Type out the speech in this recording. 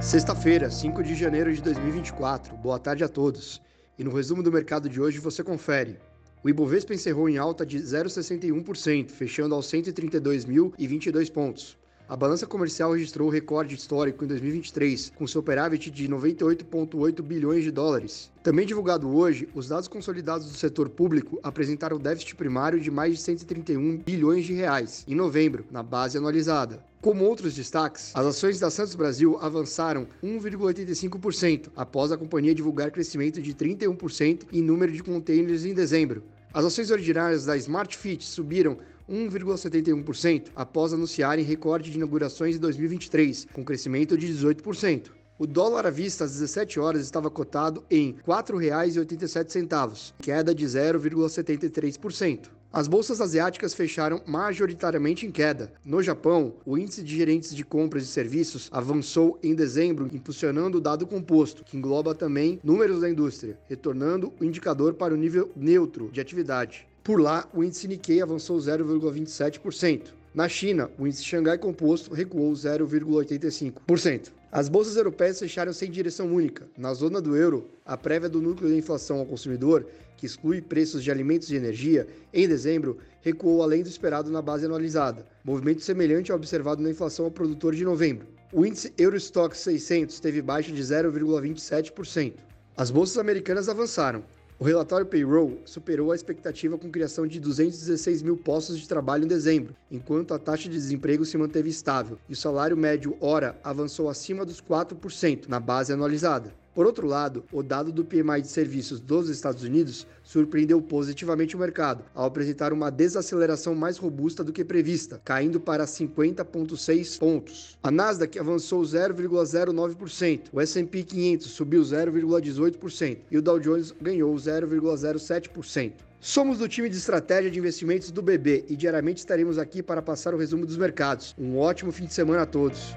Sexta-feira, 5 de janeiro de 2024. Boa tarde a todos. E no resumo do mercado de hoje você confere. O Ibovespa encerrou em alta de 0,61%, fechando aos 132.022 pontos. A balança comercial registrou recorde histórico em 2023, com superávit de 98,8 bilhões de dólares. Também divulgado hoje, os dados consolidados do setor público apresentaram déficit primário de mais de 131 bilhões de reais em novembro, na base anualizada. Como outros destaques, as ações da Santos Brasil avançaram 1,85% após a companhia divulgar crescimento de 31% em número de containers em dezembro. As ações ordinárias da Smart Fit subiram 1,71% após anunciarem recorde de inaugurações em 2023, com crescimento de 18%. O dólar à vista às 17 horas estava cotado em R$ 4,87, queda de 0,73%. As bolsas asiáticas fecharam majoritariamente em queda. No Japão, o índice de gerentes de compras e serviços avançou em dezembro, impulsionando o dado composto, que engloba também números da indústria, retornando o indicador para o nível neutro de atividade. Por lá, o índice Nikkei avançou 0,27%. Na China, o índice Xangai Composto recuou 0,85%. As bolsas europeias fecharam sem direção única. Na zona do euro, a prévia do núcleo de inflação ao consumidor, que exclui preços de alimentos e energia, em dezembro, recuou além do esperado na base anualizada, movimento semelhante ao observado na inflação ao produtor de novembro. O índice Eurostock 600 teve baixa de 0,27%. As bolsas americanas avançaram. O relatório Payroll superou a expectativa com criação de 216 mil postos de trabalho em dezembro, enquanto a taxa de desemprego se manteve estável e o salário médio hora avançou acima dos 4% na base anualizada. Por outro lado, o dado do PMI de serviços dos Estados Unidos surpreendeu positivamente o mercado, ao apresentar uma desaceleração mais robusta do que prevista, caindo para 50,6 pontos. A Nasdaq avançou 0,09%, o S&P 500 subiu 0,18% e o Dow Jones ganhou 0,07%. Somos do time de estratégia de investimentos do BB e diariamente estaremos aqui para passar o resumo dos mercados. Um ótimo fim de semana a todos.